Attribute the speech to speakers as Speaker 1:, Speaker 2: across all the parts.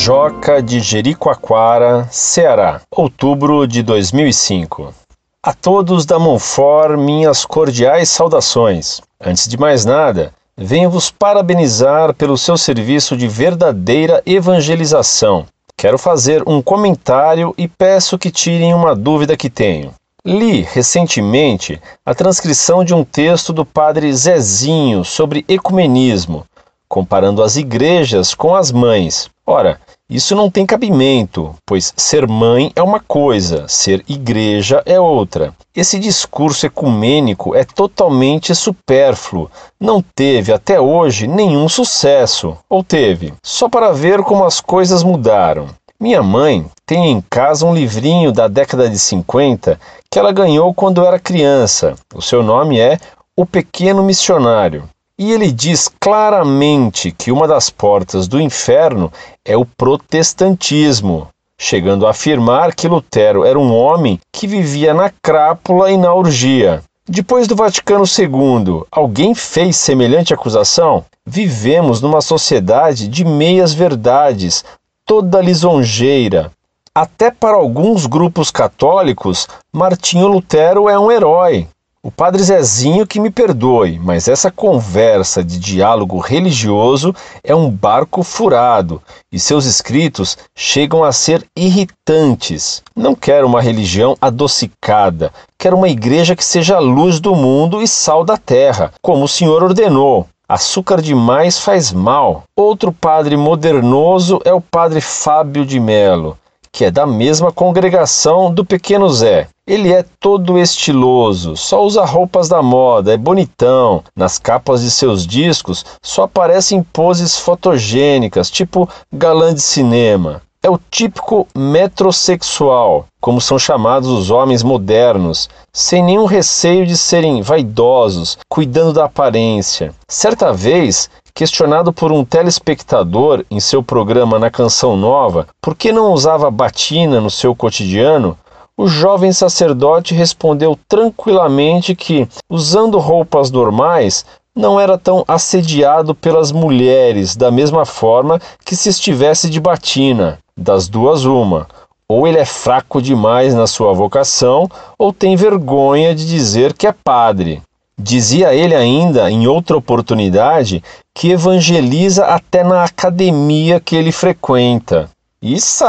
Speaker 1: Mojoca de Jericoacoara, Ceará, outubro de 2005. A todos da Monfort, minhas cordiais saudações. Antes de mais nada, venho vos parabenizar pelo seu serviço de verdadeira evangelização. Quero fazer um comentário e peço que tirem uma dúvida que tenho. Li recentemente a transcrição de um texto do padre Zezinho sobre ecumenismo, comparando as igrejas com as mães. Ora, isso não tem cabimento, pois ser mãe é uma coisa, ser igreja é outra. Esse discurso ecumênico é totalmente supérfluo. Não teve até hoje nenhum sucesso. Ou teve? Só para ver como as coisas mudaram. Minha mãe tem em casa um livrinho da década de 50 que ela ganhou quando era criança. O seu nome é O Pequeno Missionário. E ele diz claramente que uma das portas do inferno é o protestantismo, chegando a afirmar que Lutero era um homem que vivia na crápula e na orgia. Depois do Vaticano II, alguém fez semelhante acusação? Vivemos numa sociedade de meias verdades, toda lisonjeira. Até para alguns grupos católicos, Martinho Lutero é um herói. O padre Zezinho que me perdoe, mas essa conversa de diálogo religioso é um barco furado e seus escritos chegam a ser irritantes. Não quero uma religião adocicada, quero uma igreja que seja a luz do mundo e sal da terra, como o Senhor ordenou. Açúcar demais faz mal. Outro padre modernoso é o padre Fábio de Melo, que é da mesma congregação do pequeno Zé. Ele é todo estiloso, só usa roupas da moda, é bonitão. Nas capas de seus discos só aparecem poses fotogênicas, tipo galã de cinema. É o típico metrosexual, como são chamados os homens modernos, sem nenhum receio de serem vaidosos, cuidando da aparência. Certa vez, questionado por um telespectador em seu programa na Canção Nova por que não usava batina no seu cotidiano, o jovem sacerdote respondeu tranquilamente que, usando roupas normais, não era tão assediado pelas mulheres da mesma forma que se estivesse de batina. Das duas, uma. Ou ele é fraco demais na sua vocação, ou tem vergonha de dizer que é padre. Dizia ele ainda, em outra oportunidade, que evangeliza até na academia que ele frequenta. Isso,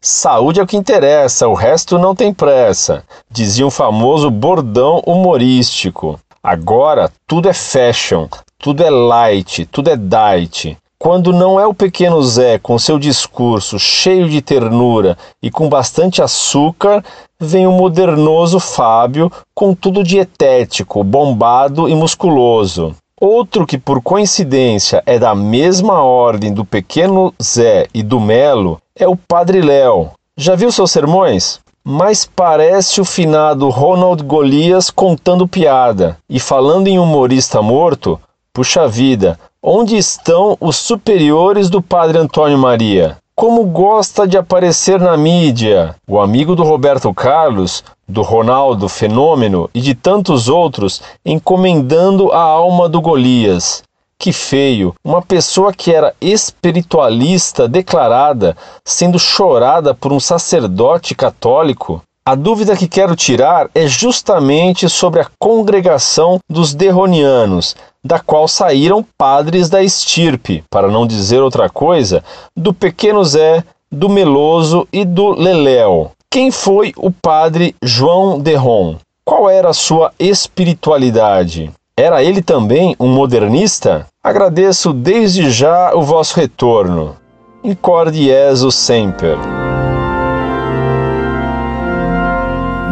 Speaker 1: saúde é o que interessa, o resto não tem pressa, dizia um famoso bordão humorístico. Agora tudo é fashion, tudo é light, tudo é diet. Quando não é o pequeno Zé com seu discurso cheio de ternura e com bastante açúcar, vem o modernoso Fábio com tudo dietético, bombado e musculoso. Outro que por coincidência é da mesma ordem do pequeno Zé e do Melo é o Padre Léo. Já viu seus sermões? Mas parece o finado Ronald Golias contando piada. E falando em humorista morto, puxa vida, Onde estão os superiores do padre Antônio Maria? Como gosta de aparecer na mídia? O amigo do Roberto Carlos, do Ronaldo Fenômeno e de tantos outros encomendando a alma do Golias. Que feio! Uma pessoa que era espiritualista declarada sendo chorada por um sacerdote católico. A dúvida que quero tirar é justamente sobre a congregação dos derronianos, da qual saíram padres da estirpe, para não dizer outra coisa, do pequeno Zé, do Meloso e do Leléu. Quem foi o padre João Derron? Qual era a sua espiritualidade? Era ele também um modernista? Agradeço desde já o vosso retorno. Incorde Jesus semper.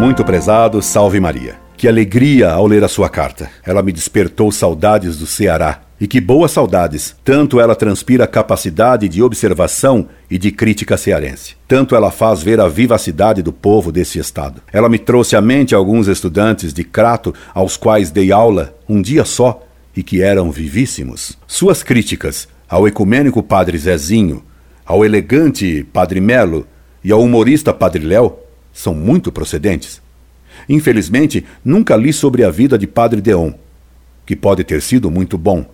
Speaker 2: Muito prezado, salve Maria. Que alegria ao ler a sua carta. Ela me despertou saudades do Ceará. E que boas saudades! Tanto ela transpira capacidade de observação e de crítica cearense. Tanto ela faz ver a vivacidade do povo desse estado. Ela me trouxe à mente alguns estudantes de Crato aos quais dei aula um dia só e que eram vivíssimos. Suas críticas ao ecumênico Padre Zezinho, ao elegante Padre Melo e ao humorista Padre Léo são muito procedentes. Infelizmente, nunca li sobre a vida de Padre Deon, que pode ter sido muito bom.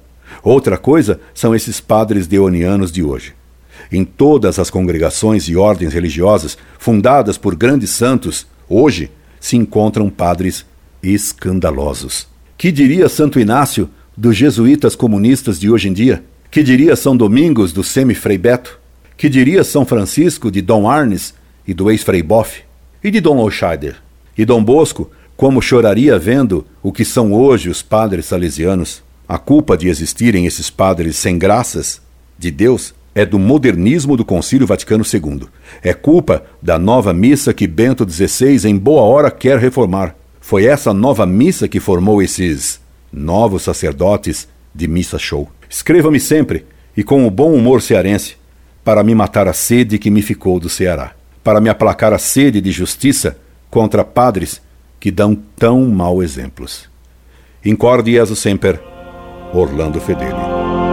Speaker 2: Outra coisa são esses padres deonianos de hoje. Em todas as congregações e ordens religiosas fundadas por grandes santos, hoje se encontram padres escandalosos. Que diria Santo Inácio dos jesuítas comunistas de hoje em dia? Que diria São Domingos do semi-frei Beto? Que diria São Francisco de Dom Arnes e do ex-frei Boff? E de Dom Olscheider? E Dom Bosco, como choraria vendo o que são hoje os padres salesianos? A culpa de existirem esses padres sem graças de Deus é do modernismo do Concílio Vaticano II. É culpa da nova missa que Bento XVI em boa hora quer reformar. Foi essa nova missa que formou esses novos sacerdotes de missa show. Escreva-me sempre e com o bom humor cearense para me matar a sede que me ficou do Ceará, para me aplacar a sede de justiça contra padres que dão tão mau exemplos. Incorde Jesus Semper, Orlando Fedeli.